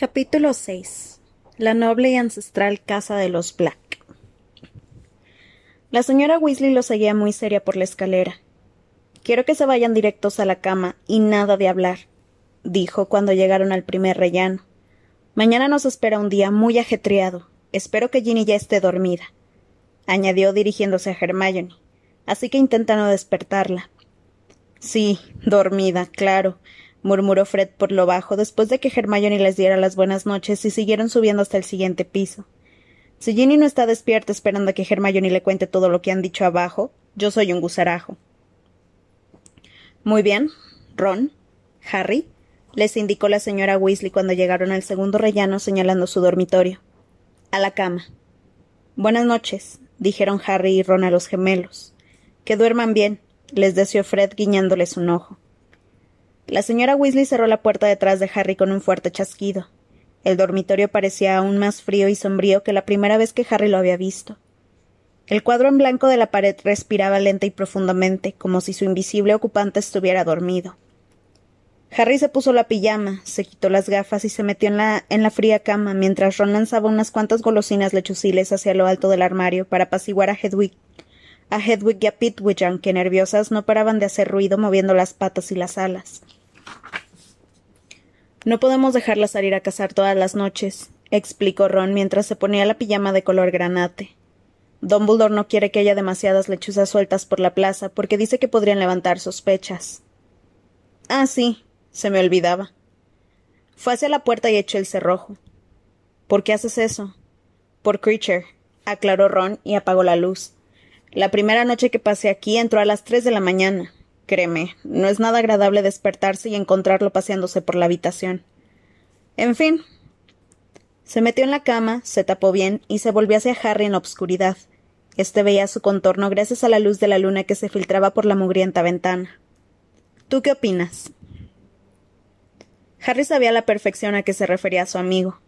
Capítulo 6 La noble y ancestral casa de los Black. La señora Weasley lo seguía muy seria por la escalera. Quiero que se vayan directos a la cama y nada de hablar, dijo cuando llegaron al primer rellano. Mañana nos espera un día muy ajetreado. Espero que Ginny ya esté dormida, añadió dirigiéndose a Hermione. Así que intenta no despertarla. Sí, dormida, claro, murmuró Fred por lo bajo después de que Hermione les diera las buenas noches y siguieron subiendo hasta el siguiente piso. Si Ginny no está despierta esperando a que Hermione le cuente todo lo que han dicho abajo, yo soy un gusarajo. Muy bien. Ron. Harry. les indicó la señora Weasley cuando llegaron al segundo rellano señalando su dormitorio. A la cama. Buenas noches, dijeron Harry y Ron a los gemelos. Que duerman bien, les deseó Fred guiñándoles un ojo. La señora Weasley cerró la puerta detrás de Harry con un fuerte chasquido. El dormitorio parecía aún más frío y sombrío que la primera vez que Harry lo había visto. El cuadro en blanco de la pared respiraba lenta y profundamente, como si su invisible ocupante estuviera dormido. Harry se puso la pijama, se quitó las gafas y se metió en la, en la fría cama mientras Ron lanzaba unas cuantas golosinas lechuciles hacia lo alto del armario para apaciguar a Hedwig, a Hedwig y a Pitwidgeon, que nerviosas no paraban de hacer ruido moviendo las patas y las alas. No podemos dejarla salir a cazar todas las noches, explicó Ron mientras se ponía la pijama de color granate. Dumbledore no quiere que haya demasiadas lechuzas sueltas por la plaza porque dice que podrían levantar sospechas. Ah, sí, se me olvidaba. Fue hacia la puerta y echó el cerrojo. ¿Por qué haces eso? Por Creature, aclaró Ron y apagó la luz. La primera noche que pasé aquí entró a las tres de la mañana. Créeme, no es nada agradable despertarse y encontrarlo paseándose por la habitación. En fin. Se metió en la cama, se tapó bien y se volvió hacia Harry en la obscuridad. Este veía su contorno gracias a la luz de la luna que se filtraba por la mugrienta ventana. ¿Tú qué opinas? Harry sabía a la perfección a qué se refería su amigo.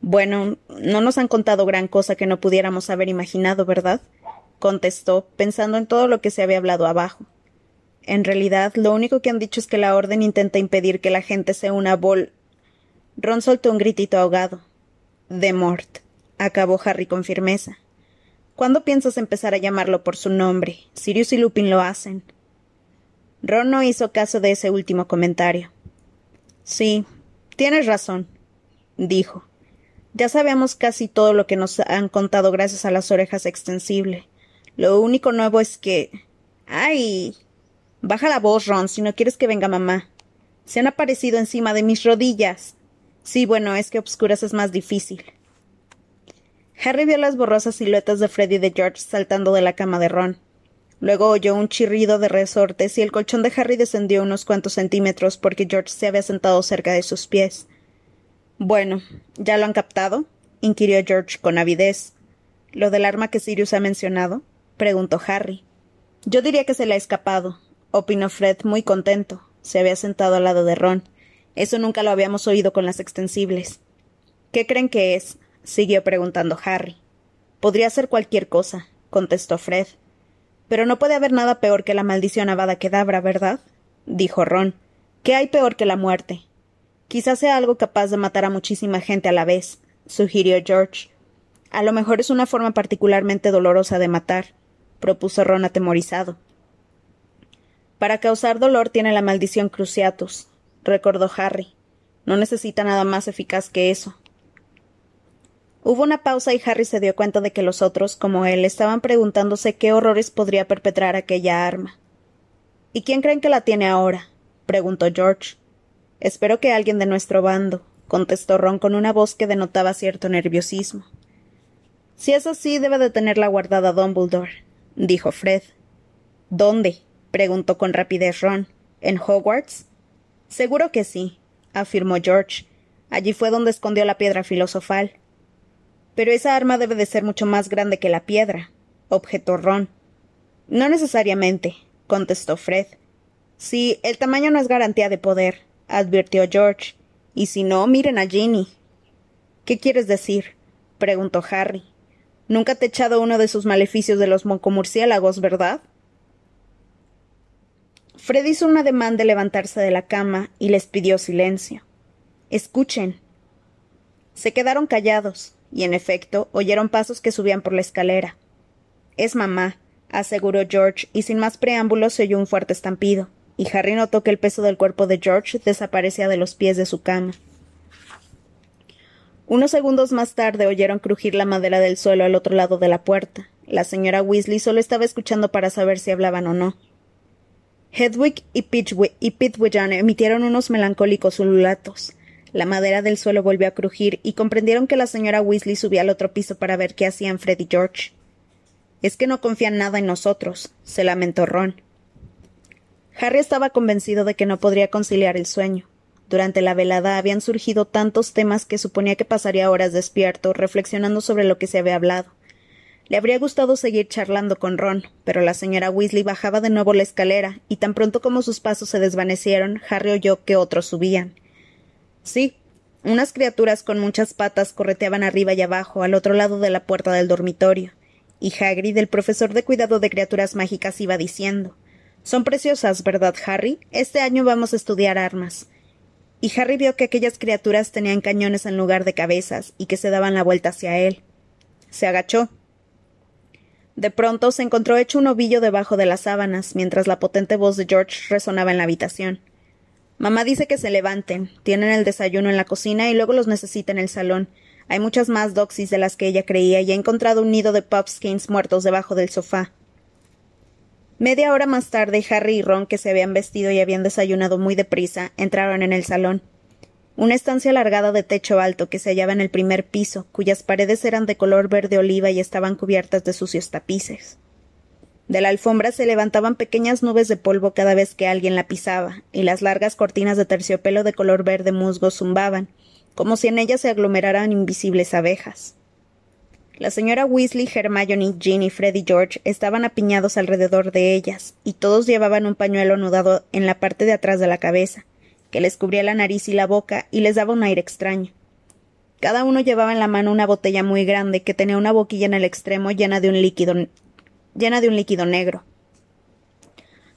Bueno, no nos han contado gran cosa que no pudiéramos haber imaginado, ¿verdad? contestó, pensando en todo lo que se había hablado abajo. En realidad, lo único que han dicho es que la orden intenta impedir que la gente se una a Bol. Ron soltó un gritito ahogado. De Mort, acabó Harry con firmeza. ¿Cuándo piensas empezar a llamarlo por su nombre? Sirius y Lupin lo hacen. Ron no hizo caso de ese último comentario. Sí, tienes razón, dijo. Ya sabemos casi todo lo que nos han contado gracias a las orejas extensibles. Lo único nuevo es que. ¡Ay! Baja la voz, Ron, si no quieres que venga mamá. Se han aparecido encima de mis rodillas. Sí, bueno, es que obscuras es más difícil. Harry vio las borrosas siluetas de Freddy y de George saltando de la cama de Ron. Luego oyó un chirrido de resortes y el colchón de Harry descendió unos cuantos centímetros porque George se había sentado cerca de sus pies. Bueno, ¿ya lo han captado? inquirió George con avidez. ¿Lo del arma que Sirius ha mencionado? preguntó Harry. Yo diría que se le ha escapado, opinó Fred muy contento. Se había sentado al lado de Ron. Eso nunca lo habíamos oído con las extensibles. ¿Qué creen que es? siguió preguntando Harry. Podría ser cualquier cosa, contestó Fred. Pero no puede haber nada peor que la maldición avada Kedabra, ¿verdad? dijo Ron. ¿Qué hay peor que la muerte? Quizás sea algo capaz de matar a muchísima gente a la vez, sugirió George. A lo mejor es una forma particularmente dolorosa de matar propuso Ron atemorizado. Para causar dolor tiene la maldición Cruciatus, recordó Harry. No necesita nada más eficaz que eso. Hubo una pausa y Harry se dio cuenta de que los otros, como él, estaban preguntándose qué horrores podría perpetrar aquella arma. ¿Y quién creen que la tiene ahora? preguntó George. Espero que alguien de nuestro bando, contestó Ron con una voz que denotaba cierto nerviosismo. Si es así, debe de tenerla guardada Dumbledore dijo Fred. ¿Dónde? Preguntó con rapidez Ron. ¿En Hogwarts? Seguro que sí, afirmó George. Allí fue donde escondió la piedra filosofal. Pero esa arma debe de ser mucho más grande que la piedra, objetó Ron. No necesariamente, contestó Fred. Sí, el tamaño no es garantía de poder, advirtió George. Y si no, miren a Ginny. ¿Qué quieres decir? preguntó Harry. Nunca te he echado uno de sus maleficios de los moncomurciélagos, ¿verdad? Fred hizo un ademán de levantarse de la cama y les pidió silencio. Escuchen, Se quedaron callados, y en efecto oyeron pasos que subían por la escalera. Es mamá, aseguró George, y sin más preámbulos se oyó un fuerte estampido, y Harry notó que el peso del cuerpo de George desaparecía de los pies de su cama. Unos segundos más tarde oyeron crujir la madera del suelo al otro lado de la puerta. La señora Weasley solo estaba escuchando para saber si hablaban o no. Hedwig y, Pitwilliam emitieron unos melancólicos ululatos. La madera del suelo volvió a crujir y comprendieron que la señora Weasley subía al otro piso para ver qué hacían Fred y George. Es que no confían nada en nosotros, se lamentó Ron. Harry estaba convencido de que no podría conciliar el sueño. Durante la velada habían surgido tantos temas que suponía que pasaría horas despierto, reflexionando sobre lo que se había hablado. Le habría gustado seguir charlando con Ron, pero la señora Weasley bajaba de nuevo la escalera, y tan pronto como sus pasos se desvanecieron, Harry oyó que otros subían. Sí, unas criaturas con muchas patas correteaban arriba y abajo, al otro lado de la puerta del dormitorio, y Hagrid, el profesor de cuidado de criaturas mágicas, iba diciendo Son preciosas, ¿verdad, Harry? Este año vamos a estudiar armas y Harry vio que aquellas criaturas tenían cañones en lugar de cabezas y que se daban la vuelta hacia él. Se agachó. De pronto se encontró hecho un ovillo debajo de las sábanas, mientras la potente voz de George resonaba en la habitación. Mamá dice que se levanten, tienen el desayuno en la cocina y luego los necesita en el salón. Hay muchas más doxis de las que ella creía y ha encontrado un nido de pupskins muertos debajo del sofá. Media hora más tarde, Harry y Ron, que se habían vestido y habían desayunado muy deprisa, entraron en el salón. Una estancia alargada de techo alto que se hallaba en el primer piso, cuyas paredes eran de color verde oliva y estaban cubiertas de sucios tapices. De la alfombra se levantaban pequeñas nubes de polvo cada vez que alguien la pisaba, y las largas cortinas de terciopelo de color verde musgo zumbaban, como si en ellas se aglomeraran invisibles abejas. La señora Weasley, Hermione, Jean y George estaban apiñados alrededor de ellas, y todos llevaban un pañuelo anudado en la parte de atrás de la cabeza, que les cubría la nariz y la boca y les daba un aire extraño. Cada uno llevaba en la mano una botella muy grande que tenía una boquilla en el extremo llena de un líquido llena de un líquido negro.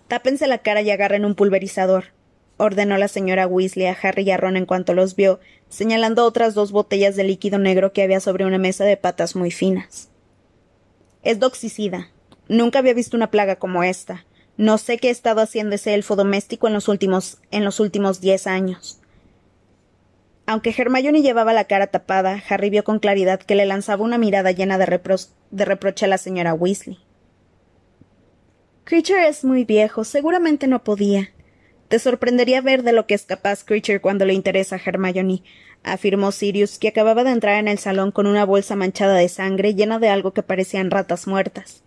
Tápense la cara y agarren un pulverizador, ordenó la señora Weasley a Harry y a Ron en cuanto los vio, señalando otras dos botellas de líquido negro que había sobre una mesa de patas muy finas. Es doxicida. Nunca había visto una plaga como esta. No sé qué ha estado haciendo ese elfo doméstico en los últimos, en los últimos diez años. Aunque Hermione llevaba la cara tapada, Harry vio con claridad que le lanzaba una mirada llena de, reproche a la señora Weasley. Creature es muy viejo, seguramente no podía. Te sorprendería ver de lo que es capaz Creature cuando le interesa a Hermione, afirmó Sirius, que acababa de entrar en el salón con una bolsa manchada de sangre llena de algo que parecían ratas muertas.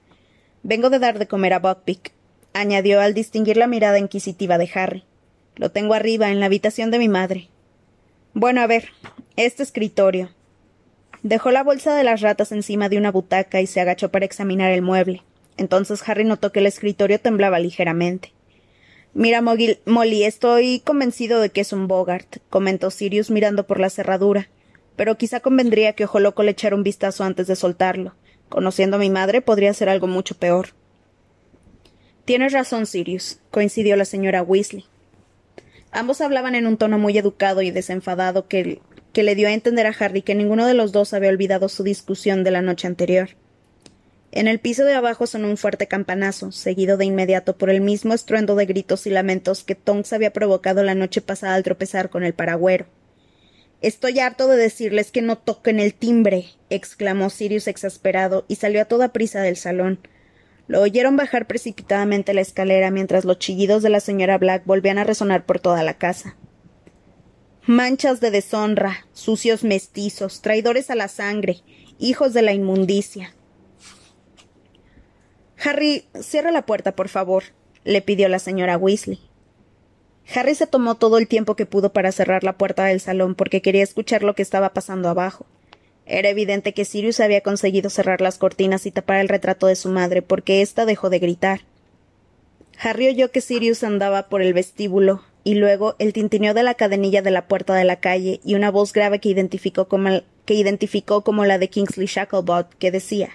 Vengo de dar de comer a Buckbeak, añadió al distinguir la mirada inquisitiva de Harry. Lo tengo arriba, en la habitación de mi madre. Bueno, a ver, este escritorio. Dejó la bolsa de las ratas encima de una butaca y se agachó para examinar el mueble. Entonces Harry notó que el escritorio temblaba ligeramente. Mira, Molly, estoy convencido de que es un Bogart, comentó Sirius mirando por la cerradura. Pero quizá convendría que Ojo Loco le echara un vistazo antes de soltarlo. Conociendo a mi madre, podría ser algo mucho peor. Tienes razón, Sirius, coincidió la señora Weasley. Ambos hablaban en un tono muy educado y desenfadado que, que le dio a entender a Harry que ninguno de los dos había olvidado su discusión de la noche anterior. En el piso de abajo sonó un fuerte campanazo, seguido de inmediato por el mismo estruendo de gritos y lamentos que Tonks había provocado la noche pasada al tropezar con el paragüero. Estoy harto de decirles que no toquen el timbre, exclamó Sirius exasperado y salió a toda prisa del salón. Lo oyeron bajar precipitadamente la escalera mientras los chillidos de la señora Black volvían a resonar por toda la casa. Manchas de deshonra, sucios mestizos, traidores a la sangre, hijos de la inmundicia, Harry, cierra la puerta, por favor, le pidió la señora Weasley. Harry se tomó todo el tiempo que pudo para cerrar la puerta del salón porque quería escuchar lo que estaba pasando abajo. Era evidente que Sirius había conseguido cerrar las cortinas y tapar el retrato de su madre porque ésta dejó de gritar. Harry oyó que Sirius andaba por el vestíbulo y luego el tintineo de la cadenilla de la puerta de la calle y una voz grave que identificó como, que identificó como la de Kingsley Shacklebot que decía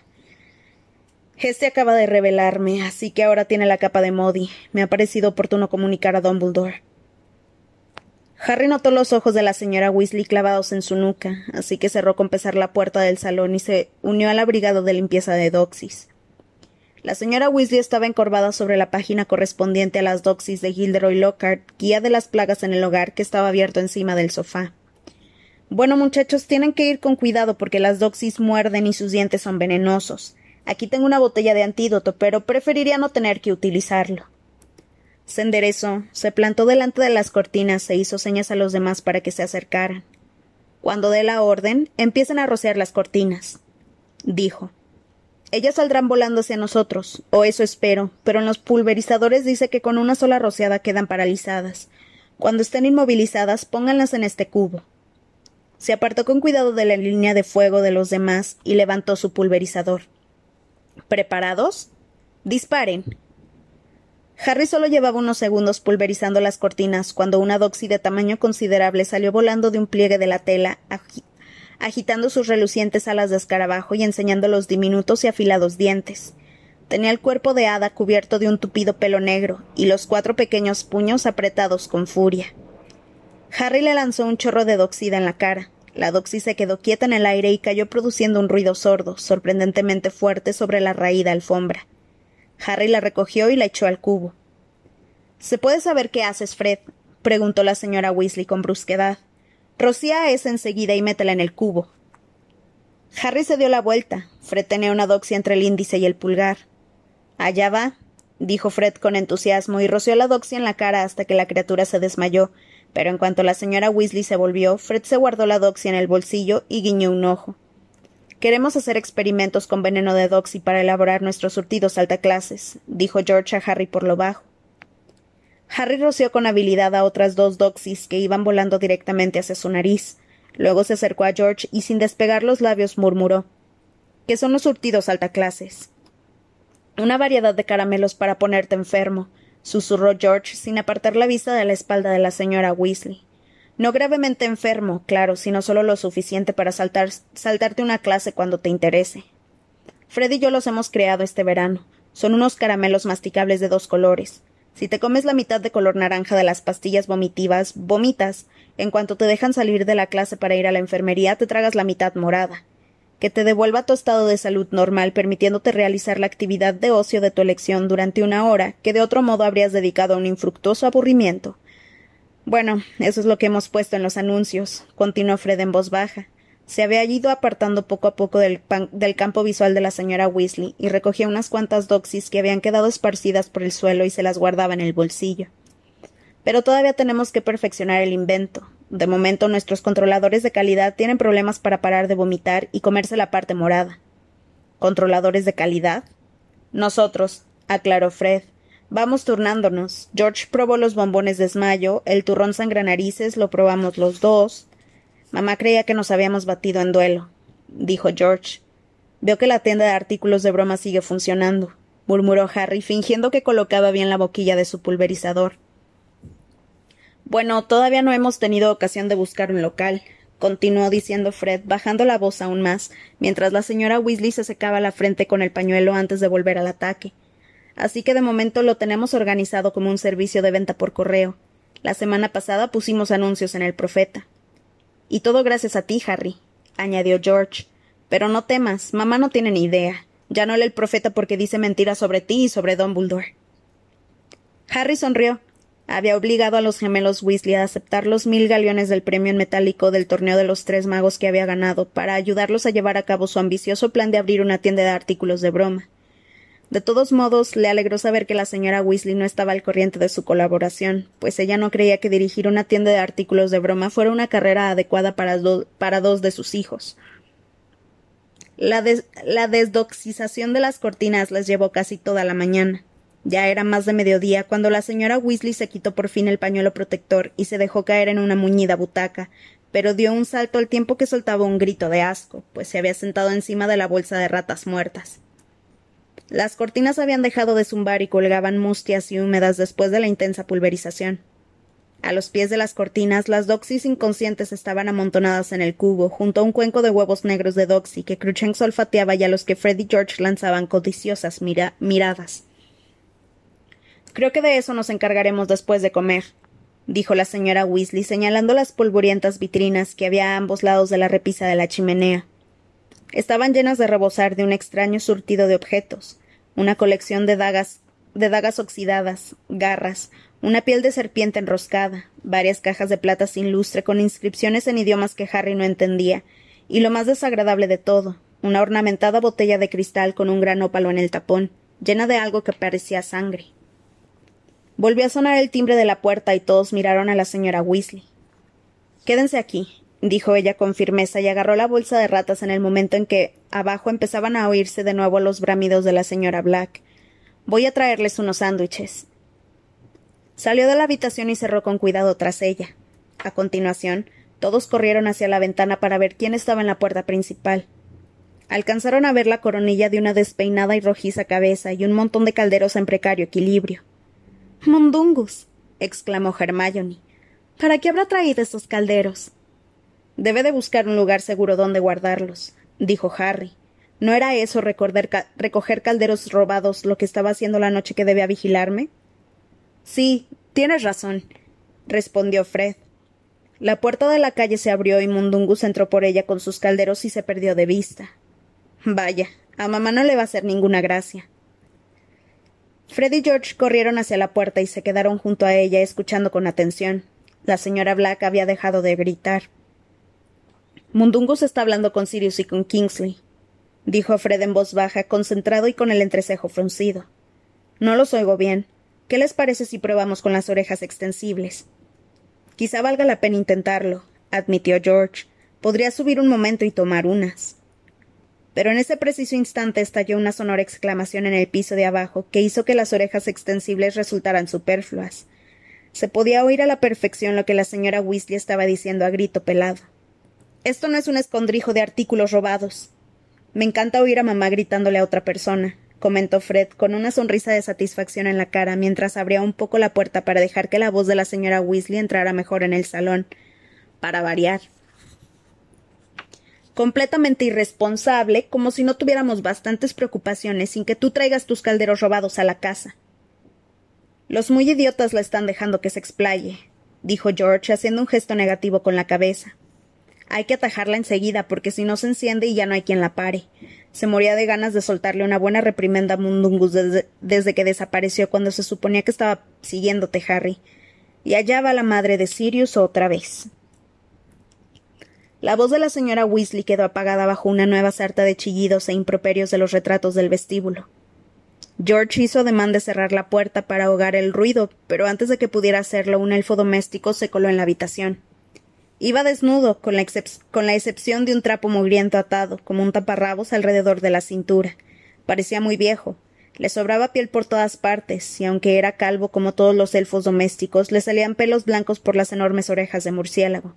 este acaba de revelarme, así que ahora tiene la capa de Modi. Me ha parecido oportuno comunicar a Dumbledore. Harry notó los ojos de la señora Weasley clavados en su nuca, así que cerró con pesar la puerta del salón y se unió al abrigado de limpieza de Doxis. La señora Weasley estaba encorvada sobre la página correspondiente a las Doxis de Gilderoy Lockhart, guía de las plagas en el hogar, que estaba abierto encima del sofá. Bueno, muchachos, tienen que ir con cuidado porque las Doxis muerden y sus dientes son venenosos. Aquí tengo una botella de antídoto, pero preferiría no tener que utilizarlo. Se enderezó, se plantó delante de las cortinas e hizo señas a los demás para que se acercaran. Cuando dé la orden, empiecen a rociar las cortinas, dijo. Ellas saldrán volando hacia nosotros, o eso espero, pero en los pulverizadores dice que con una sola rociada quedan paralizadas. Cuando estén inmovilizadas, pónganlas en este cubo. Se apartó con cuidado de la línea de fuego de los demás y levantó su pulverizador. ¿Preparados? Disparen. Harry solo llevaba unos segundos pulverizando las cortinas cuando una doxy de tamaño considerable salió volando de un pliegue de la tela, agitando sus relucientes alas de escarabajo y enseñando los diminutos y afilados dientes. Tenía el cuerpo de hada cubierto de un tupido pelo negro y los cuatro pequeños puños apretados con furia. Harry le lanzó un chorro de doxida en la cara. La doxy se quedó quieta en el aire y cayó produciendo un ruido sordo, sorprendentemente fuerte sobre la raída alfombra. Harry la recogió y la echó al cubo. ¿Se puede saber qué haces, Fred? preguntó la señora Weasley con brusquedad. Rocía esa enseguida y métela en el cubo. Harry se dio la vuelta. Fred tenía una doxia entre el índice y el pulgar. Allá va, dijo Fred con entusiasmo y roció la doxia en la cara hasta que la criatura se desmayó. Pero en cuanto la señora Weasley se volvió, Fred se guardó la doxia en el bolsillo y guiñó un ojo. Queremos hacer experimentos con veneno de Doxy para elaborar nuestros surtidos clases, dijo George a Harry por lo bajo. Harry roció con habilidad a otras dos Doxys que iban volando directamente hacia su nariz. Luego se acercó a George y sin despegar los labios murmuró ¿Qué son los surtidos clases? Una variedad de caramelos para ponerte enfermo, susurró George sin apartar la vista de la espalda de la señora Weasley. No gravemente enfermo, claro, sino solo lo suficiente para saltar, saltarte una clase cuando te interese. Fred y yo los hemos creado este verano. Son unos caramelos masticables de dos colores. Si te comes la mitad de color naranja de las pastillas vomitivas, vomitas. En cuanto te dejan salir de la clase para ir a la enfermería, te tragas la mitad morada. Que te devuelva tu estado de salud normal, permitiéndote realizar la actividad de ocio de tu elección durante una hora, que de otro modo habrías dedicado a un infructuoso aburrimiento. Bueno, eso es lo que hemos puesto en los anuncios, continuó Fred en voz baja. Se había ido apartando poco a poco del, campo visual de la señora Weasley y recogía unas cuantas doxis que habían quedado esparcidas por el suelo y se las guardaba en el bolsillo. Pero todavía tenemos que perfeccionar el invento. De momento nuestros controladores de calidad tienen problemas para parar de vomitar y comerse la parte morada. ¿Controladores de calidad? Nosotros, aclaró Fred. Vamos turnándonos. George probó los bombones de esmayo, el turrón sangranarices lo probamos los dos. Mamá creía que nos habíamos batido en duelo, dijo George. Veo que la tienda de artículos de broma sigue funcionando, murmuró Harry, fingiendo que colocaba bien la boquilla de su pulverizador. Bueno, todavía no hemos tenido ocasión de buscar un local, continuó diciendo Fred, bajando la voz aún más, mientras la señora Weasley se secaba la frente con el pañuelo antes de volver al ataque así que de momento lo tenemos organizado como un servicio de venta por correo. La semana pasada pusimos anuncios en el Profeta. Y todo gracias a ti, Harry, añadió George. Pero no temas, mamá no tiene ni idea. Ya no lee el profeta porque dice mentiras sobre ti y sobre Dumbledore. Harry sonrió. Había obligado a los gemelos Weasley a aceptar los mil galeones del premio en metálico del torneo de los tres magos que había ganado para ayudarlos a llevar a cabo su ambicioso plan de abrir una tienda de artículos de broma. De todos modos, le alegró saber que la señora Weasley no estaba al corriente de su colaboración, pues ella no creía que dirigir una tienda de artículos de broma fuera una carrera adecuada para, dos de sus hijos. La, la desdoxización de las cortinas les llevó casi toda la mañana. Ya era más de mediodía cuando la señora Weasley se quitó por fin el pañuelo protector y se dejó caer en una muñida butaca, pero dio un salto al tiempo que soltaba un grito de asco, pues se había sentado encima de la bolsa de ratas muertas. Las cortinas habían dejado de zumbar y colgaban mustias y húmedas después de la intensa pulverización. A los pies de las cortinas, las doxys inconscientes estaban amontonadas en el cubo, junto a un cuenco de huevos negros de doxy que Cruchens olfateaba y a los que Fred y George lanzaban codiciosas miradas. Creo que de eso nos encargaremos después de comer, dijo la señora Weasley, señalando las polvorientas vitrinas que había a ambos lados de la repisa de la chimenea. Estaban llenas de rebosar de un extraño surtido de objetos, una colección de dagas, de dagas oxidadas, garras, una piel de serpiente enroscada, varias cajas de plata sin lustre con inscripciones en idiomas que Harry no entendía, y lo más desagradable de todo, una ornamentada botella de cristal con un gran ópalo en el tapón, llena de algo que parecía sangre. Volvió a sonar el timbre de la puerta y todos miraron a la señora Weasley. Quédense aquí, dijo ella con firmeza y agarró la bolsa de ratas en el momento en que abajo empezaban a oírse de nuevo los bramidos de la señora Black. Voy a traerles unos sándwiches. Salió de la habitación y cerró con cuidado tras ella. A continuación, todos corrieron hacia la ventana para ver quién estaba en la puerta principal. Alcanzaron a ver la coronilla de una despeinada y rojiza cabeza y un montón de calderos en precario equilibrio. Mundungus. exclamó Hermione. ¿Para qué habrá traído esos calderos? Debe de buscar un lugar seguro donde guardarlos, dijo Harry. ¿No era eso recoger calderos robados lo que estaba haciendo la noche que debía vigilarme? Sí, tienes razón, respondió Fred. La puerta de la calle se abrió y Mundungus entró por ella con sus calderos y se perdió de vista. Vaya, a mamá no le va a hacer ninguna gracia. Fred y George corrieron hacia la puerta y se quedaron junto a ella escuchando con atención. La señora Black había dejado de gritar. Mundungus está hablando con Sirius y con Kingsley, dijo Fred en voz baja, concentrado y con el entrecejo fruncido. No los oigo bien. ¿Qué les parece si probamos con las orejas extensibles? Quizá valga la pena intentarlo, admitió George. Podría subir un momento y tomar unas. Pero en ese preciso instante estalló una sonora exclamación en el piso de abajo que hizo que las orejas extensibles resultaran superfluas. Se podía oír a la perfección lo que la señora Weasley estaba diciendo a grito pelado. Esto no es un escondrijo de artículos robados. Me encanta oír a mamá gritándole a otra persona, comentó Fred con una sonrisa de satisfacción en la cara mientras abría un poco la puerta para dejar que la voz de la señora Weasley entrara mejor en el salón. Para variar. Completamente irresponsable, como si no tuviéramos bastantes preocupaciones sin que tú traigas tus calderos robados a la casa. Los muy idiotas la están dejando que se explaye, dijo George, haciendo un gesto negativo con la cabeza. Hay que atajarla enseguida, porque si no se enciende y ya no hay quien la pare. Se moría de ganas de soltarle una buena reprimenda a Mundungus desde, que desapareció cuando se suponía que estaba siguiéndote, Harry. Y allá va la madre de Sirius otra vez. La voz de la señora Weasley quedó apagada bajo una nueva sarta de chillidos e improperios de los retratos del vestíbulo. George hizo ademán de cerrar la puerta para ahogar el ruido, pero antes de que pudiera hacerlo, un elfo doméstico se coló en la habitación. Iba desnudo, con la, excepción de un trapo mugriento atado, como un taparrabos alrededor de la cintura. Parecía muy viejo. Le sobraba piel por todas partes, y aunque era calvo como todos los elfos domésticos, le salían pelos blancos por las enormes orejas de murciélago.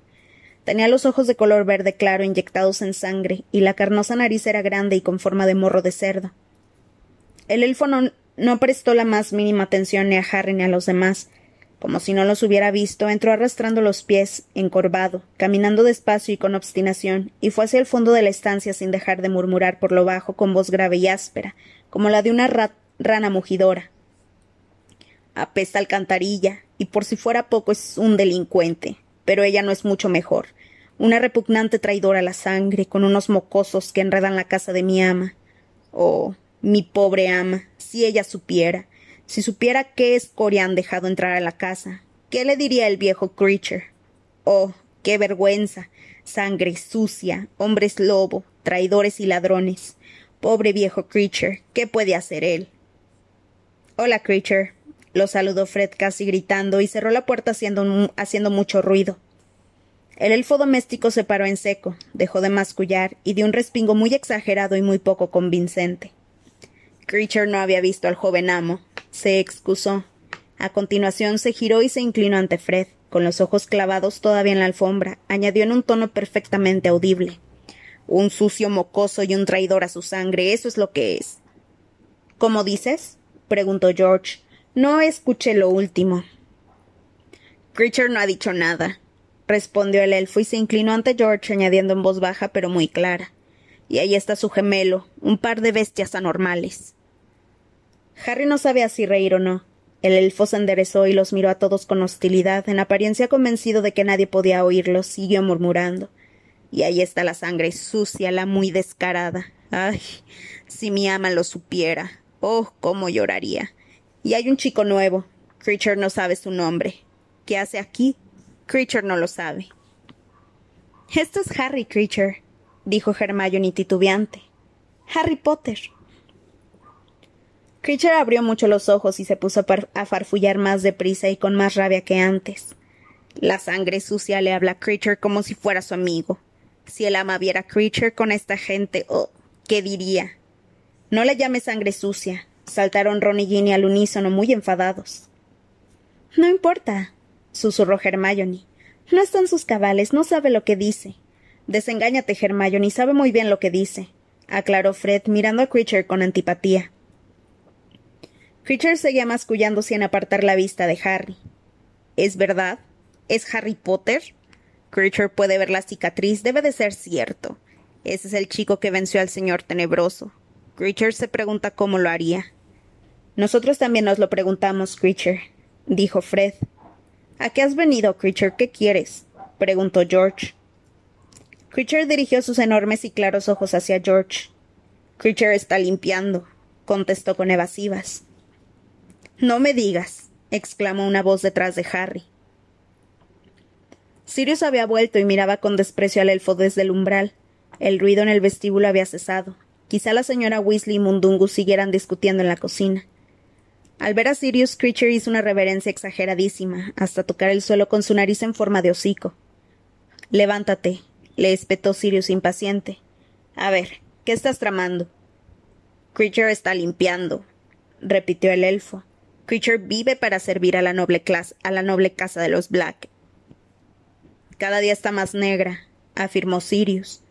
Tenía los ojos de color verde claro inyectados en sangre, y la carnosa nariz era grande y con forma de morro de cerdo. El elfo no prestó la más mínima atención ni a Harry ni a los demás, como si no los hubiera visto, entró arrastrando los pies, encorvado, caminando despacio y con obstinación, y fue hacia el fondo de la estancia sin dejar de murmurar por lo bajo con voz grave y áspera, como la de una rana mugidora. Apesta alcantarilla, y por si fuera poco es un delincuente, pero ella no es mucho mejor. Una repugnante traidora a la sangre, con unos mocosos que enredan la casa de mi ama. Oh, mi pobre ama, si ella supiera. Si supiera qué escoria han dejado entrar a la casa, ¿qué le diría el viejo Creature? Oh, qué vergüenza. Sangre sucia, hombres lobo, traidores y ladrones. Pobre viejo Creature, ¿qué puede hacer él? Hola, Creature. Lo saludó Fred casi gritando y cerró la puerta haciendo, haciendo mucho ruido. El elfo doméstico se paró en seco, dejó de mascullar y dio un respingo muy exagerado y muy poco convincente. Creature no había visto al joven amo, se excusó. A continuación se giró y se inclinó ante Fred, con los ojos clavados todavía en la alfombra, añadió en un tono perfectamente audible. Un sucio mocoso y un traidor a su sangre, eso es lo que es. ¿Cómo dices? preguntó George. No escuché lo último. Creature no ha dicho nada, respondió el elfo y se inclinó ante George, añadiendo en voz baja pero muy clara. Y ahí está su gemelo, un par de bestias anormales. Harry no sabía si reír o no. El elfo se enderezó y los miró a todos con hostilidad, en apariencia convencido de que nadie podía oírlos, siguió murmurando. Y ahí está la sangre sucia, la muy descarada. Ay, si mi ama lo supiera. Oh, cómo lloraría. Y hay un chico nuevo. Creature no sabe su nombre. ¿Qué hace aquí? Creature no lo sabe. Esto es Harry Creature, dijo Hermione titubeante. Harry Potter. Creature abrió mucho los ojos y se puso a farfullar más deprisa y con más rabia que antes. La sangre sucia le habla a Creature como si fuera su amigo. Si el ama viera a Creature con esta gente, oh, ¿qué diría? No le llame sangre sucia, saltaron Ron y Ginny al unísono muy enfadados. No importa, susurró Hermione. No están sus cabales, no sabe lo que dice. Desengáñate, Hermione, sabe muy bien lo que dice, aclaró Fred, mirando a Creature con antipatía. Seguía mascullando sin apartar la vista de Harry. ¿Es verdad? ¿Es Harry Potter? Creature puede ver la cicatriz, debe de ser cierto. Ese es el chico que venció al señor tenebroso. Creature se pregunta cómo lo haría. Nosotros también nos lo preguntamos, Creature, dijo Fred. ¿A qué has venido, Creature? ¿Qué quieres? preguntó George. Creature dirigió sus enormes y claros ojos hacia George. Creature está limpiando, contestó con evasivas. No me digas, exclamó una voz detrás de Harry. Sirius había vuelto y miraba con desprecio al elfo desde el umbral. El ruido en el vestíbulo había cesado. Quizá la señora Weasley y Mundungu siguieran discutiendo en la cocina. Al ver a Sirius, Creature hizo una reverencia exageradísima, hasta tocar el suelo con su nariz en forma de hocico. Levántate, le espetó Sirius impaciente. A ver, ¿qué estás tramando? Creature está limpiando, repitió el elfo. Creature vive para servir a la noble clase, a la noble casa de los Black. Cada día está más negra, afirmó Sirius.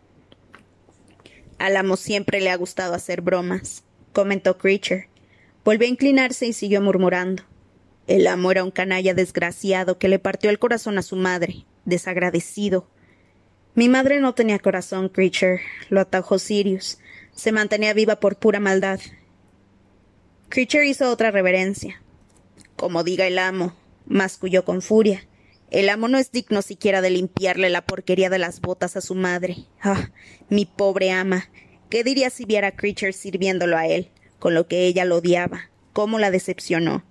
Al amo siempre le ha gustado hacer bromas, comentó Creature. Volvió a inclinarse y siguió murmurando. El amo era un canalla desgraciado que le partió el corazón a su madre, desagradecido. Mi madre no tenía corazón, Creature, lo atajó Sirius. Se mantenía viva por pura maldad. Creature hizo otra reverencia. Como diga el amo, masculló con furia. El amo no es digno siquiera de limpiarle la porquería de las botas a su madre. Ah, mi pobre ama. ¿Qué diría si viera a Creature sirviéndolo a él, con lo que ella lo odiaba? ¿Cómo la decepcionó?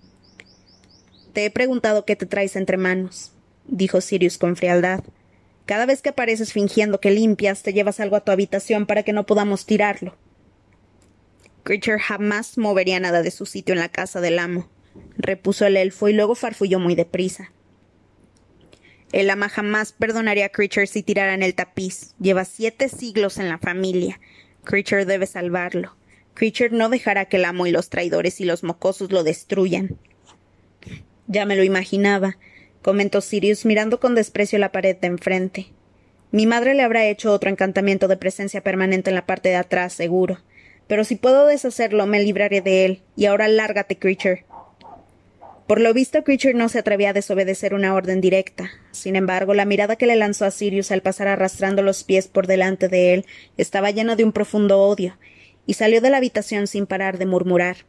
Te he preguntado qué te traes entre manos, dijo Sirius con frialdad. Cada vez que apareces fingiendo que limpias, te llevas algo a tu habitación para que no podamos tirarlo. Creature jamás movería nada de su sitio en la casa del amo repuso el elfo y luego farfulló muy deprisa. El ama jamás perdonaría a Creature si tirara en el tapiz. Lleva siete siglos en la familia. Creature debe salvarlo. Creature no dejará que el amo y los traidores y los mocosos lo destruyan. Ya me lo imaginaba, comentó Sirius mirando con desprecio la pared de enfrente. Mi madre le habrá hecho otro encantamiento de presencia permanente en la parte de atrás, seguro. Pero si puedo deshacerlo, me libraré de él. Y ahora lárgate, Creature. Por lo visto, Creature no se atrevía a desobedecer una orden directa. Sin embargo, la mirada que le lanzó a Sirius al pasar arrastrando los pies por delante de él estaba llena de un profundo odio, y salió de la habitación sin parar de murmurar.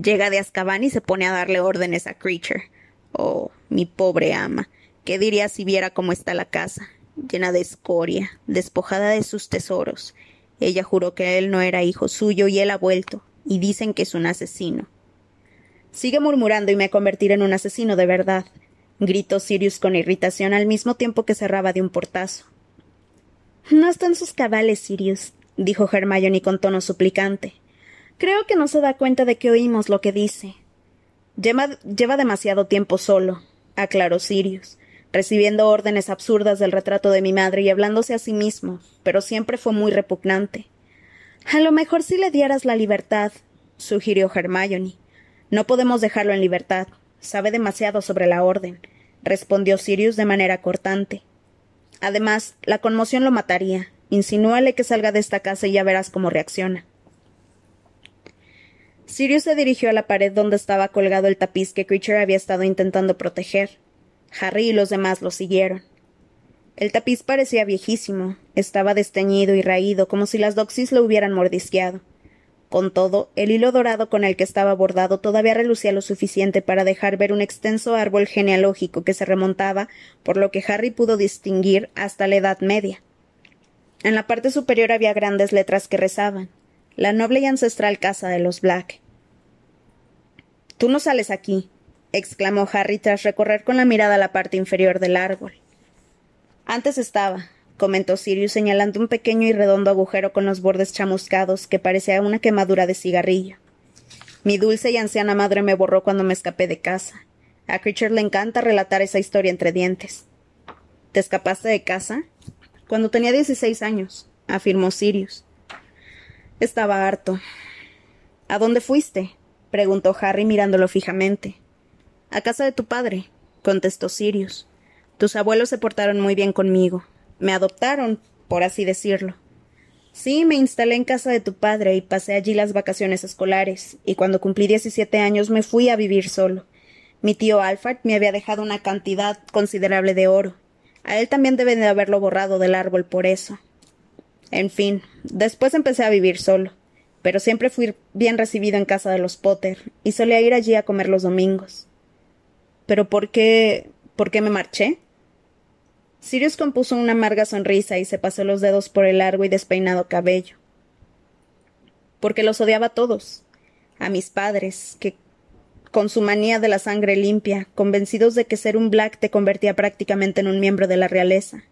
Llega de Azkaban y se pone a darle órdenes a Creature. Oh, mi pobre ama. ¿Qué diría si viera cómo está la casa? Llena de escoria, despojada de sus tesoros. Ella juró que él no era hijo suyo y él ha vuelto, y dicen que es un asesino. Sigue murmurando y me convertiré en un asesino de verdad, gritó Sirius con irritación al mismo tiempo que cerraba de un portazo. No están sus cabales, Sirius, dijo Hermione con tono suplicante. Creo que no se da cuenta de que oímos lo que dice. Lleva, lleva demasiado tiempo solo, aclaró Sirius, recibiendo órdenes absurdas del retrato de mi madre y hablándose a sí mismo, pero siempre fue muy repugnante. A lo mejor si le dieras la libertad, sugirió Hermione. No podemos dejarlo en libertad. Sabe demasiado sobre la orden, respondió Sirius de manera cortante. Además, la conmoción lo mataría. Insinúale que salga de esta casa y ya verás cómo reacciona. Sirius se dirigió a la pared donde estaba colgado el tapiz que Creature había estado intentando proteger. Harry y los demás lo siguieron. El tapiz parecía viejísimo, estaba desteñido y raído, como si las doxis lo hubieran mordisqueado. Con todo, el hilo dorado con el que estaba bordado todavía relucía lo suficiente para dejar ver un extenso árbol genealógico que se remontaba, por lo que Harry pudo distinguir, hasta la Edad Media. En la parte superior había grandes letras que rezaban La noble y ancestral casa de los Black. Tú no sales aquí, exclamó Harry tras recorrer con la mirada la parte inferior del árbol. Antes estaba, comentó Sirius señalando un pequeño y redondo agujero con los bordes chamuscados que parecía una quemadura de cigarrillo. Mi dulce y anciana madre me borró cuando me escapé de casa. A Creature le encanta relatar esa historia entre dientes. ¿Te escapaste de casa? Cuando tenía dieciséis años, afirmó Sirius. Estaba harto. ¿A dónde fuiste? preguntó Harry mirándolo fijamente. A casa de tu padre, contestó Sirius. Tus abuelos se portaron muy bien conmigo, me adoptaron, por así decirlo. Sí, me instalé en casa de tu padre y pasé allí las vacaciones escolares, y cuando cumplí diecisiete años me fui a vivir solo. Mi tío Alfred me había dejado una cantidad considerable de oro. A él también deben de haberlo borrado del árbol por eso. En fin, después empecé a vivir solo, pero siempre fui bien recibido en casa de los Potter, y solía ir allí a comer los domingos. ¿Pero por qué. por qué me marché? Sirius compuso una amarga sonrisa y se pasó los dedos por el largo y despeinado cabello. Porque los odiaba a todos. A mis padres, que con su manía de la sangre limpia, convencidos de que ser un Black te convertía prácticamente en un miembro de la realeza.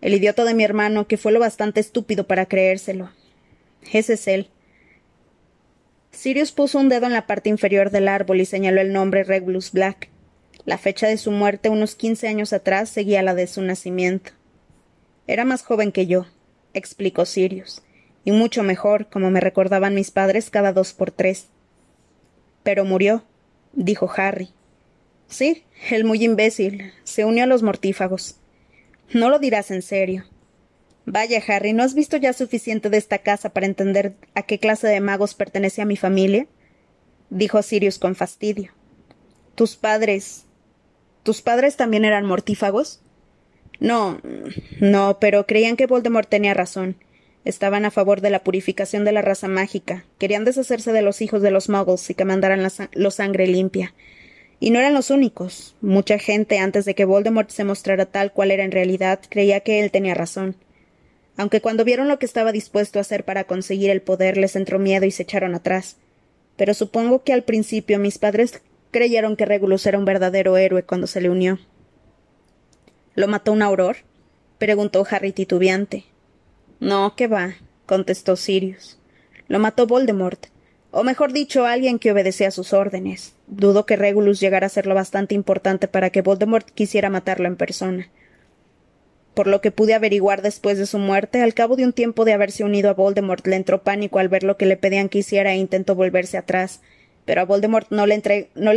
El idiota de mi hermano, que fue lo bastante estúpido para creérselo. Ese es él. Sirius puso un dedo en la parte inferior del árbol y señaló el nombre Regulus Black. La fecha de su muerte unos quince años atrás seguía la de su nacimiento. Era más joven que yo, explicó Sirius, y mucho mejor, como me recordaban mis padres cada dos por tres. Pero murió, dijo Harry. Sí, el muy imbécil. Se unió a los mortífagos. No lo dirás en serio. Vaya, Harry, ¿no has visto ya suficiente de esta casa para entender a qué clase de magos pertenece a mi familia? dijo Sirius con fastidio. Tus padres ¿Tus padres también eran mortífagos? No, no, pero creían que Voldemort tenía razón. Estaban a favor de la purificación de la raza mágica. Querían deshacerse de los hijos de los muggles y que mandaran la, sangre limpia. Y no eran los únicos. Mucha gente, antes de que Voldemort se mostrara tal cual era en realidad, creía que él tenía razón. Aunque cuando vieron lo que estaba dispuesto a hacer para conseguir el poder les entró miedo y se echaron atrás. Pero supongo que al principio mis padres creyeron que Regulus era un verdadero héroe cuando se le unió. ¿Lo mató un auror? preguntó Harry titubeante. No, que va, contestó Sirius. Lo mató Voldemort, o mejor dicho, alguien que obedecía sus órdenes. Dudo que Regulus llegara a ser lo bastante importante para que Voldemort quisiera matarlo en persona. Por lo que pude averiguar después de su muerte, al cabo de un tiempo de haberse unido a Voldemort le entró pánico al ver lo que le pedían que hiciera e intentó volverse atrás, pero a Voldemort no le,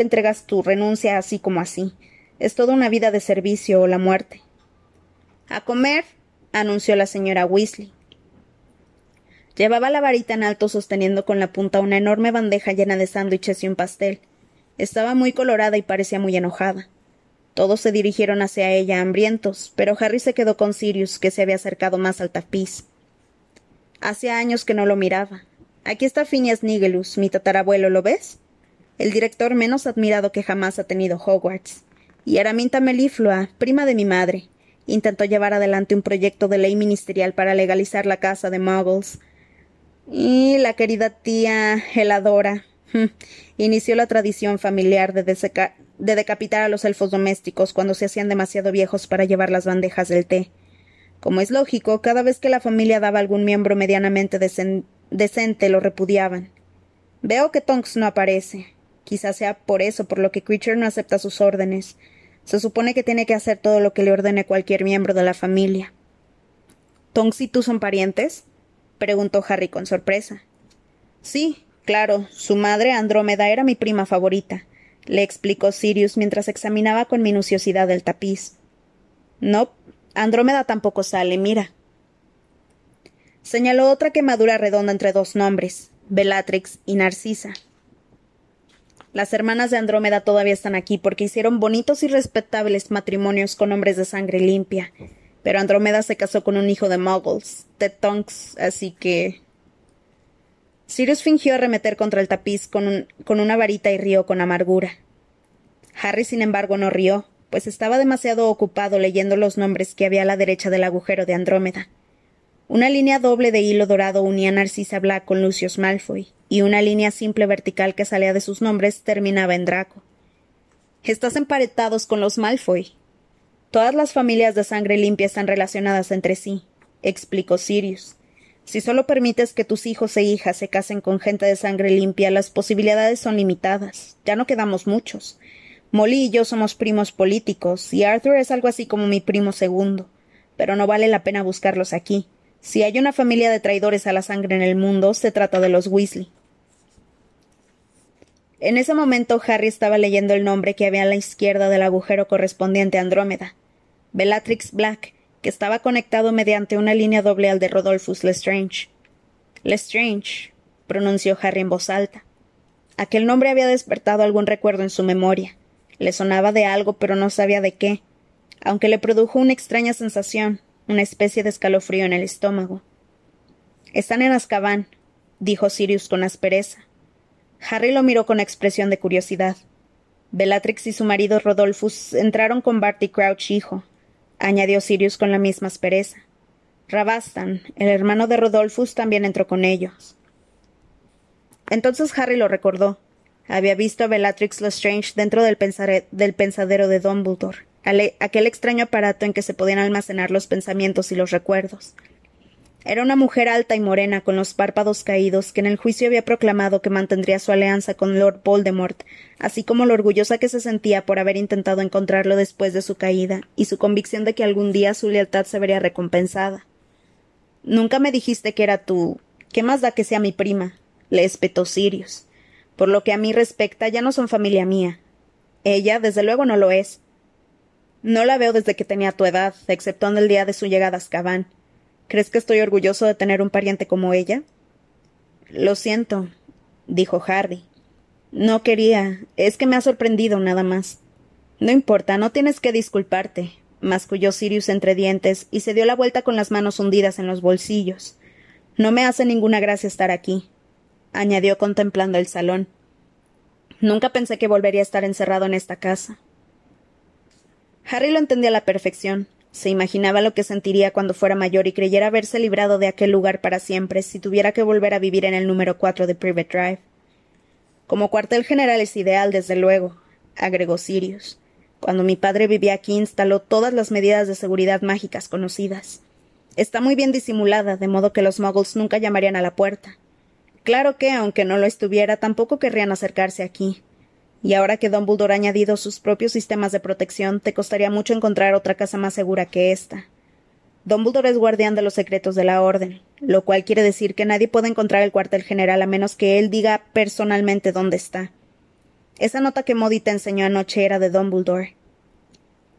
entregas tu renuncia así como así. Es toda una vida de servicio o la muerte. A comer, anunció la señora Weasley. Llevaba la varita en alto sosteniendo con la punta una enorme bandeja llena de sándwiches y un pastel. Estaba muy colorada y parecía muy enojada. Todos se dirigieron hacia ella hambrientos, pero Harry se quedó con Sirius, que se había acercado más al tapiz. Hacía años que no lo miraba. Aquí está Phineas Nigelus, mi tatarabuelo, ¿lo ves? El director menos admirado que jamás ha tenido Hogwarts. Y Araminta Meliflua, prima de mi madre, intentó llevar adelante un proyecto de ley ministerial para legalizar la casa de Muggles. Y la querida tía Heladora hm, inició la tradición familiar de, de decapitar a los elfos domésticos cuando se hacían demasiado viejos para llevar las bandejas del té. Como es lógico, cada vez que la familia daba algún miembro medianamente decente lo repudiaban. Veo que Tonks no aparece. Quizás sea por eso por lo que Creature no acepta sus órdenes. Se supone que tiene que hacer todo lo que le ordene cualquier miembro de la familia. ¿Tonks y tú son parientes? preguntó Harry con sorpresa. Sí, claro, su madre Andrómeda era mi prima favorita, le explicó Sirius mientras examinaba con minuciosidad el tapiz. No, Andrómeda tampoco sale, mira. Señaló otra quemadura redonda entre dos nombres, Bellatrix y Narcisa. Las hermanas de Andrómeda todavía están aquí porque hicieron bonitos y respetables matrimonios con hombres de sangre limpia. Pero Andrómeda se casó con un hijo de Muggles, Ted Tonks, así que. Sirius fingió arremeter contra el tapiz con, con una varita y rió con amargura. Harry, sin embargo, no rió, pues estaba demasiado ocupado leyendo los nombres que había a la derecha del agujero de Andrómeda. Una línea doble de hilo dorado unía a Narcisa Black con Lucius Malfoy, y una línea simple vertical que salía de sus nombres terminaba en Draco. Estás emparentados con los Malfoy. Todas las familias de sangre limpia están relacionadas entre sí, explicó Sirius. Si solo permites que tus hijos e hijas se casen con gente de sangre limpia, las posibilidades son limitadas. Ya no quedamos muchos. Molly y yo somos primos políticos, y Arthur es algo así como mi primo segundo. Pero no vale la pena buscarlos aquí. Si hay una familia de traidores a la sangre en el mundo, se trata de los Weasley. En ese momento Harry estaba leyendo el nombre que había a la izquierda del agujero correspondiente a Andrómeda. Bellatrix Black, que estaba conectado mediante una línea doble al de Rodolphus Lestrange. Lestrange, pronunció Harry en voz alta. Aquel nombre había despertado algún recuerdo en su memoria. Le sonaba de algo, pero no sabía de qué, aunque le produjo una extraña sensación, una especie de escalofrío en el estómago. Están en Azkaban, dijo Sirius con aspereza. Harry lo miró con expresión de curiosidad. Bellatrix y su marido Rodolphus entraron con Barty Crouch hijo, añadió Sirius con la misma aspereza. Rabastan, el hermano de Rodolphus, también entró con ellos. Entonces Harry lo recordó. Había visto a Bellatrix Lestrange dentro del, del pensadero de Dumbledore aquel extraño aparato en que se podían almacenar los pensamientos y los recuerdos. Era una mujer alta y morena, con los párpados caídos, que en el juicio había proclamado que mantendría su alianza con Lord Voldemort, así como lo orgullosa que se sentía por haber intentado encontrarlo después de su caída, y su convicción de que algún día su lealtad se vería recompensada. Nunca me dijiste que era tú. ¿Qué más da que sea mi prima? le espetó Sirius. Por lo que a mí respecta, ya no son familia mía. Ella, desde luego, no lo es. No la veo desde que tenía tu edad, exceptuando el día de su llegada a Azkaban. ¿Crees que estoy orgulloso de tener un pariente como ella? Lo siento, dijo Harry. No quería. Es que me ha sorprendido nada más. No importa, no tienes que disculparte, masculló Sirius entre dientes y se dio la vuelta con las manos hundidas en los bolsillos. No me hace ninguna gracia estar aquí, añadió contemplando el salón. Nunca pensé que volvería a estar encerrado en esta casa. Harry lo entendía a la perfección. Se imaginaba lo que sentiría cuando fuera mayor y creyera haberse librado de aquel lugar para siempre si tuviera que volver a vivir en el número cuatro de Private Drive. Como cuartel general es ideal, desde luego, agregó Sirius. Cuando mi padre vivía aquí instaló todas las medidas de seguridad mágicas conocidas. Está muy bien disimulada, de modo que los muggles nunca llamarían a la puerta. Claro que, aunque no lo estuviera, tampoco querrían acercarse aquí. Y ahora que Dumbledore ha añadido sus propios sistemas de protección, te costaría mucho encontrar otra casa más segura que esta. Dumbledore es guardián de los secretos de la Orden, lo cual quiere decir que nadie puede encontrar el cuartel general a menos que él diga personalmente dónde está. Esa nota que Modi te enseñó anoche era de Dumbledore.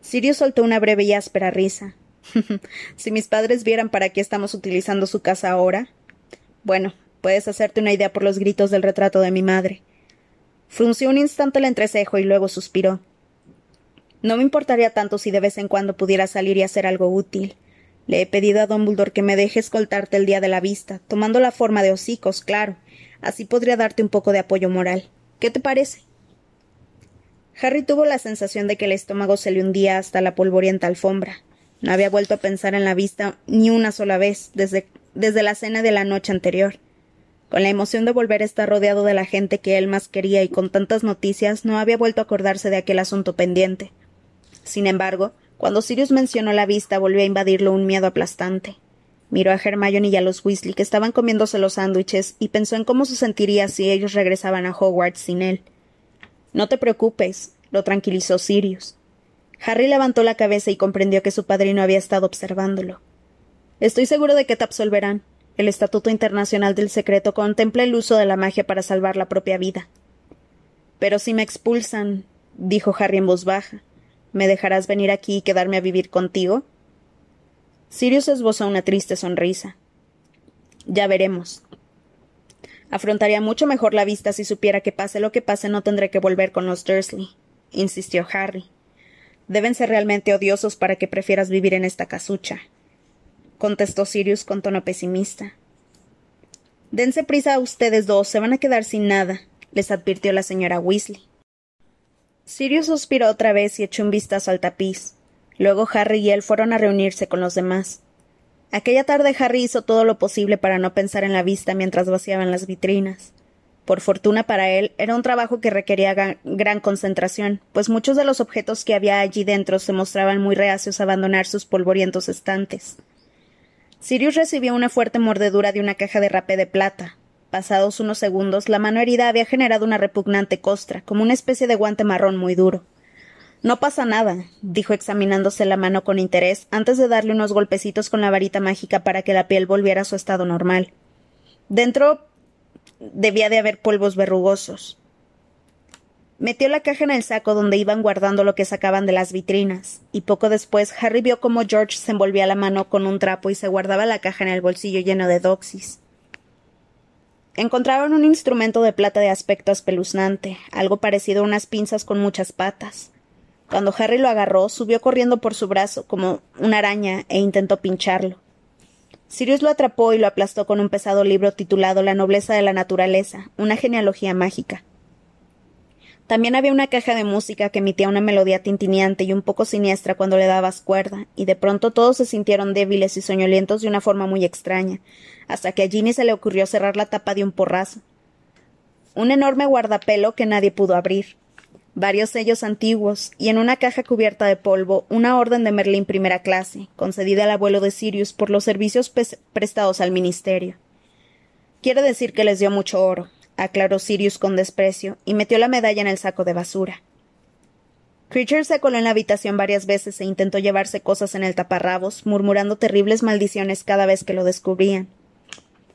Sirius soltó una breve y áspera risa. si mis padres vieran para qué estamos utilizando su casa ahora. Bueno, puedes hacerte una idea por los gritos del retrato de mi madre. Frunció un instante el entrecejo y luego suspiró. No me importaría tanto si de vez en cuando pudiera salir y hacer algo útil. Le he pedido a Dumbledore que me deje escoltarte el día de la vista, tomando la forma de hocicos, claro. Así podría darte un poco de apoyo moral. ¿Qué te parece? Harry tuvo la sensación de que el estómago se le hundía hasta la polvorienta alfombra. No había vuelto a pensar en la vista ni una sola vez desde, desde la cena de la noche anterior. Con la emoción de volver a estar rodeado de la gente que él más quería y con tantas noticias, no había vuelto a acordarse de aquel asunto pendiente. Sin embargo, cuando Sirius mencionó la vista, volvió a invadirlo un miedo aplastante. Miró a Hermione y a los Weasley, que estaban comiéndose los sándwiches, y pensó en cómo se sentiría si ellos regresaban a Hogwarts sin él. No te preocupes, lo tranquilizó Sirius. Harry levantó la cabeza y comprendió que su padrino había estado observándolo. Estoy seguro de que te absolverán. El Estatuto Internacional del Secreto contempla el uso de la magia para salvar la propia vida. Pero si me expulsan, dijo Harry en voz baja, ¿me dejarás venir aquí y quedarme a vivir contigo? Sirius esbozó una triste sonrisa. Ya veremos. Afrontaría mucho mejor la vista si supiera que pase lo que pase no tendré que volver con los Dursley, insistió Harry. Deben ser realmente odiosos para que prefieras vivir en esta casucha contestó Sirius con tono pesimista. Dense prisa a ustedes dos, se van a quedar sin nada, les advirtió la señora Weasley. Sirius suspiró otra vez y echó un vistazo al tapiz. Luego Harry y él fueron a reunirse con los demás. Aquella tarde Harry hizo todo lo posible para no pensar en la vista mientras vaciaban las vitrinas. Por fortuna para él, era un trabajo que requería gran concentración, pues muchos de los objetos que había allí dentro se mostraban muy reacios a abandonar sus polvorientos estantes. Sirius recibió una fuerte mordedura de una caja de rapé de plata. Pasados unos segundos, la mano herida había generado una repugnante costra, como una especie de guante marrón muy duro. No pasa nada, dijo examinándose la mano con interés antes de darle unos golpecitos con la varita mágica para que la piel volviera a su estado normal. Dentro debía de haber polvos verrugosos. Metió la caja en el saco donde iban guardando lo que sacaban de las vitrinas, y poco después Harry vio cómo George se envolvía la mano con un trapo y se guardaba la caja en el bolsillo lleno de doxis. Encontraron un instrumento de plata de aspecto espeluznante, algo parecido a unas pinzas con muchas patas. Cuando Harry lo agarró, subió corriendo por su brazo como una araña e intentó pincharlo. Sirius lo atrapó y lo aplastó con un pesado libro titulado La nobleza de la naturaleza, una genealogía mágica. También había una caja de música que emitía una melodía tintineante y un poco siniestra cuando le dabas cuerda, y de pronto todos se sintieron débiles y soñolientos de una forma muy extraña, hasta que a Ginny se le ocurrió cerrar la tapa de un porrazo. Un enorme guardapelo que nadie pudo abrir varios sellos antiguos y en una caja cubierta de polvo una orden de Merlín primera clase, concedida al abuelo de Sirius por los servicios prestados al ministerio. Quiere decir que les dio mucho oro, aclaró Sirius con desprecio, y metió la medalla en el saco de basura. Creature se coló en la habitación varias veces e intentó llevarse cosas en el taparrabos, murmurando terribles maldiciones cada vez que lo descubrían.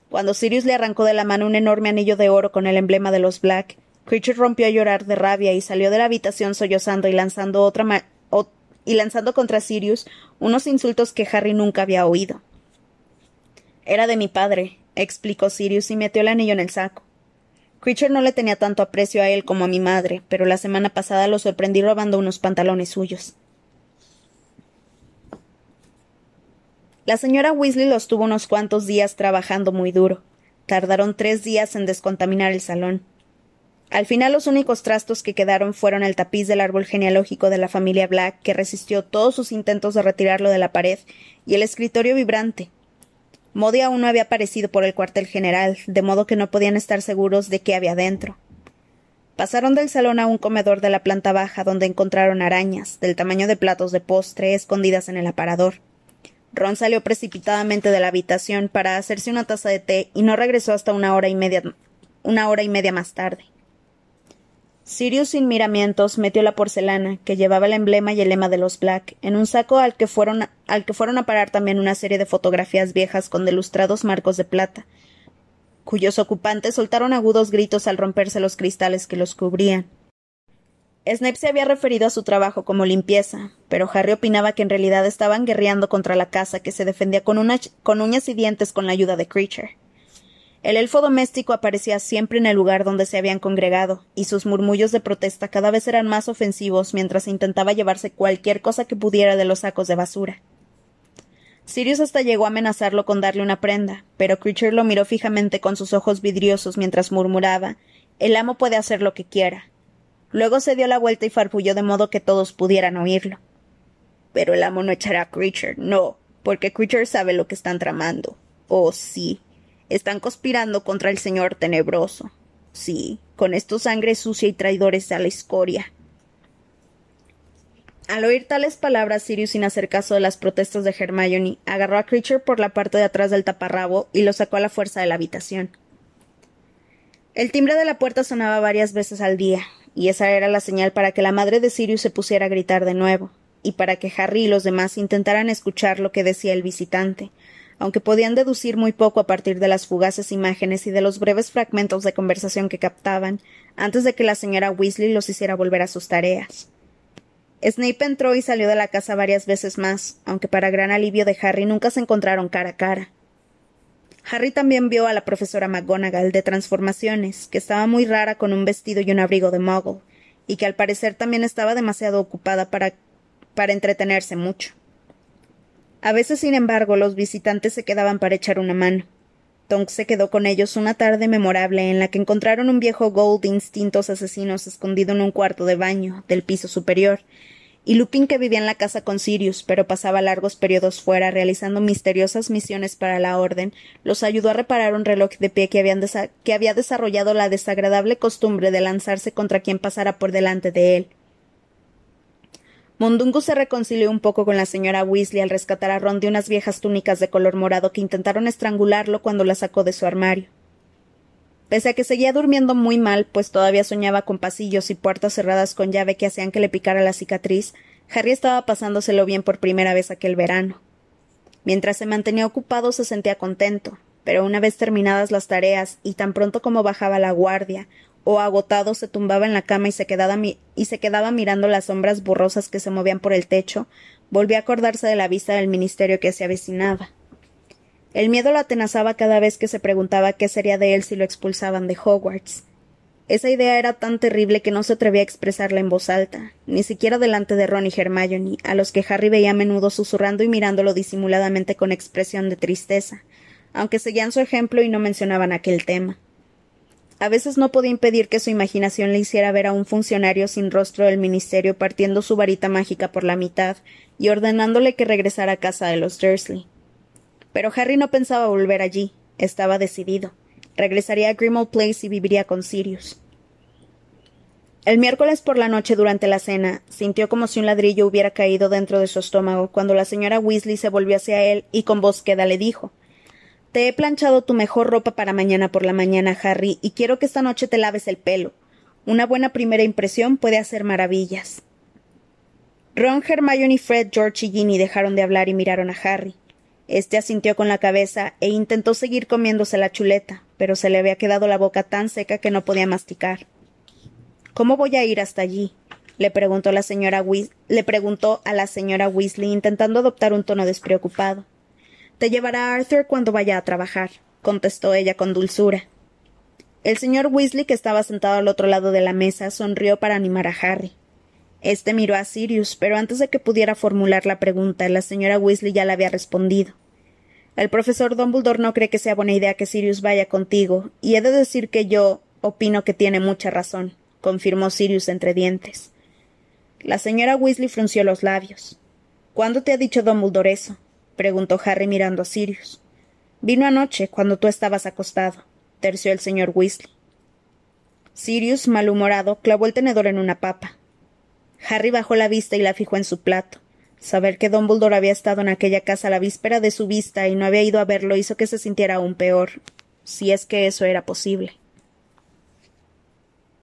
Cuando Sirius le arrancó de la mano un enorme anillo de oro con el emblema de los Black, Creature rompió a llorar de rabia y salió de la habitación sollozando y lanzando y lanzando contra Sirius unos insultos que Harry nunca había oído. Era de mi padre, explicó Sirius y metió el anillo en el saco. Creature no le tenía tanto aprecio a él como a mi madre, pero la semana pasada lo sorprendí robando unos pantalones suyos. La señora Weasley los tuvo unos cuantos días trabajando muy duro. Tardaron tres días en descontaminar el salón. Al final los únicos trastos que quedaron fueron el tapiz del árbol genealógico de la familia Black, que resistió todos sus intentos de retirarlo de la pared, y el escritorio vibrante. Modi aún no había aparecido por el cuartel general, de modo que no podían estar seguros de qué había dentro. Pasaron del salón a un comedor de la planta baja, donde encontraron arañas, del tamaño de platos de postre, escondidas en el aparador. Ron salió precipitadamente de la habitación para hacerse una taza de té y no regresó hasta una hora y media, una hora y media más tarde. Sirius sin miramientos metió la porcelana, que llevaba el emblema y el lema de los Black, en un saco al que fueron, al que fueron a parar también una serie de fotografías viejas con delustrados marcos de plata, cuyos ocupantes soltaron agudos gritos al romperse los cristales que los cubrían. Snape se había referido a su trabajo como limpieza, pero Harry opinaba que en realidad estaban guerreando contra la casa que se defendía con, con uñas y dientes con la ayuda de Creature. El elfo doméstico aparecía siempre en el lugar donde se habían congregado, y sus murmullos de protesta cada vez eran más ofensivos mientras intentaba llevarse cualquier cosa que pudiera de los sacos de basura. Sirius hasta llegó a amenazarlo con darle una prenda, pero Creature lo miró fijamente con sus ojos vidriosos mientras murmuraba El amo puede hacer lo que quiera. Luego se dio la vuelta y farfulló de modo que todos pudieran oírlo. Pero el amo no echará a Creature, no, porque Creature sabe lo que están tramando. Oh, sí. Están conspirando contra el señor tenebroso. Sí, con estos sangre sucia y traidores a la escoria. Al oír tales palabras, Sirius, sin hacer caso de las protestas de Hermione, agarró a Creature por la parte de atrás del taparrabo y lo sacó a la fuerza de la habitación. El timbre de la puerta sonaba varias veces al día, y esa era la señal para que la madre de Sirius se pusiera a gritar de nuevo, y para que Harry y los demás intentaran escuchar lo que decía el visitante, aunque podían deducir muy poco a partir de las fugaces imágenes y de los breves fragmentos de conversación que captaban, antes de que la señora Weasley los hiciera volver a sus tareas. Snape entró y salió de la casa varias veces más, aunque para gran alivio de Harry nunca se encontraron cara a cara. Harry también vio a la profesora McGonagall de transformaciones, que estaba muy rara con un vestido y un abrigo de muggle, y que al parecer también estaba demasiado ocupada para, para entretenerse mucho. A veces, sin embargo, los visitantes se quedaban para echar una mano. Tonks se quedó con ellos una tarde memorable en la que encontraron un viejo Gold de instintos asesinos escondido en un cuarto de baño del piso superior, y Lupin que vivía en la casa con Sirius, pero pasaba largos periodos fuera realizando misteriosas misiones para la Orden, los ayudó a reparar un reloj de pie que, que había desarrollado la desagradable costumbre de lanzarse contra quien pasara por delante de él. Mondungo se reconcilió un poco con la señora Weasley al rescatar a Ron de unas viejas túnicas de color morado que intentaron estrangularlo cuando la sacó de su armario. Pese a que seguía durmiendo muy mal, pues todavía soñaba con pasillos y puertas cerradas con llave que hacían que le picara la cicatriz, Harry estaba pasándoselo bien por primera vez aquel verano. Mientras se mantenía ocupado se sentía contento, pero una vez terminadas las tareas y tan pronto como bajaba la guardia, o agotado se tumbaba en la cama y se quedaba, mirando las sombras borrosas que se movían por el techo, volvió a acordarse de la vista del ministerio que se avecinaba. El miedo lo atenazaba cada vez que se preguntaba qué sería de él si lo expulsaban de Hogwarts. Esa idea era tan terrible que no se atrevía a expresarla en voz alta, ni siquiera delante de Ron y Hermione, a los que Harry veía a menudo susurrando y mirándolo disimuladamente con expresión de tristeza, aunque seguían su ejemplo y no mencionaban aquel tema. A veces no podía impedir que su imaginación le hiciera ver a un funcionario sin rostro del ministerio partiendo su varita mágica por la mitad y ordenándole que regresara a casa de los Dursley. Pero Harry no pensaba volver allí. Estaba decidido. Regresaría a Grimmauld Place y viviría con Sirius. El miércoles por la noche durante la cena, sintió como si un ladrillo hubiera caído dentro de su estómago cuando la señora Weasley se volvió hacia él y con voz queda le dijo Te he planchado tu mejor ropa para mañana por la mañana, Harry, y quiero que esta noche te laves el pelo. Una buena primera impresión puede hacer maravillas. Ron, Hermione, Fred, George y Ginny dejaron de hablar y miraron a Harry. Este asintió con la cabeza e intentó seguir comiéndose la chuleta, pero se le había quedado la boca tan seca que no podía masticar. ¿Cómo voy a ir hasta allí? le preguntó, la señora le preguntó a la señora Weasley, intentando adoptar un tono despreocupado. Te llevará Arthur cuando vaya a trabajar, contestó ella con dulzura. El señor Weasley, que estaba sentado al otro lado de la mesa, sonrió para animar a Harry. Este miró a Sirius, pero antes de que pudiera formular la pregunta, la señora Weasley ya la había respondido. El profesor Dumbledore no cree que sea buena idea que Sirius vaya contigo, y he de decir que yo opino que tiene mucha razón, confirmó Sirius entre dientes. La señora Weasley frunció los labios. ¿Cuándo te ha dicho Dumbledore eso? Preguntó Harry mirando a Sirius. Vino anoche, cuando tú estabas acostado, terció el señor Weasley. Sirius, malhumorado, clavó el tenedor en una papa. Harry bajó la vista y la fijó en su plato. Saber que Dumbledore había estado en aquella casa la víspera de su vista y no había ido a verlo hizo que se sintiera aún peor, si es que eso era posible.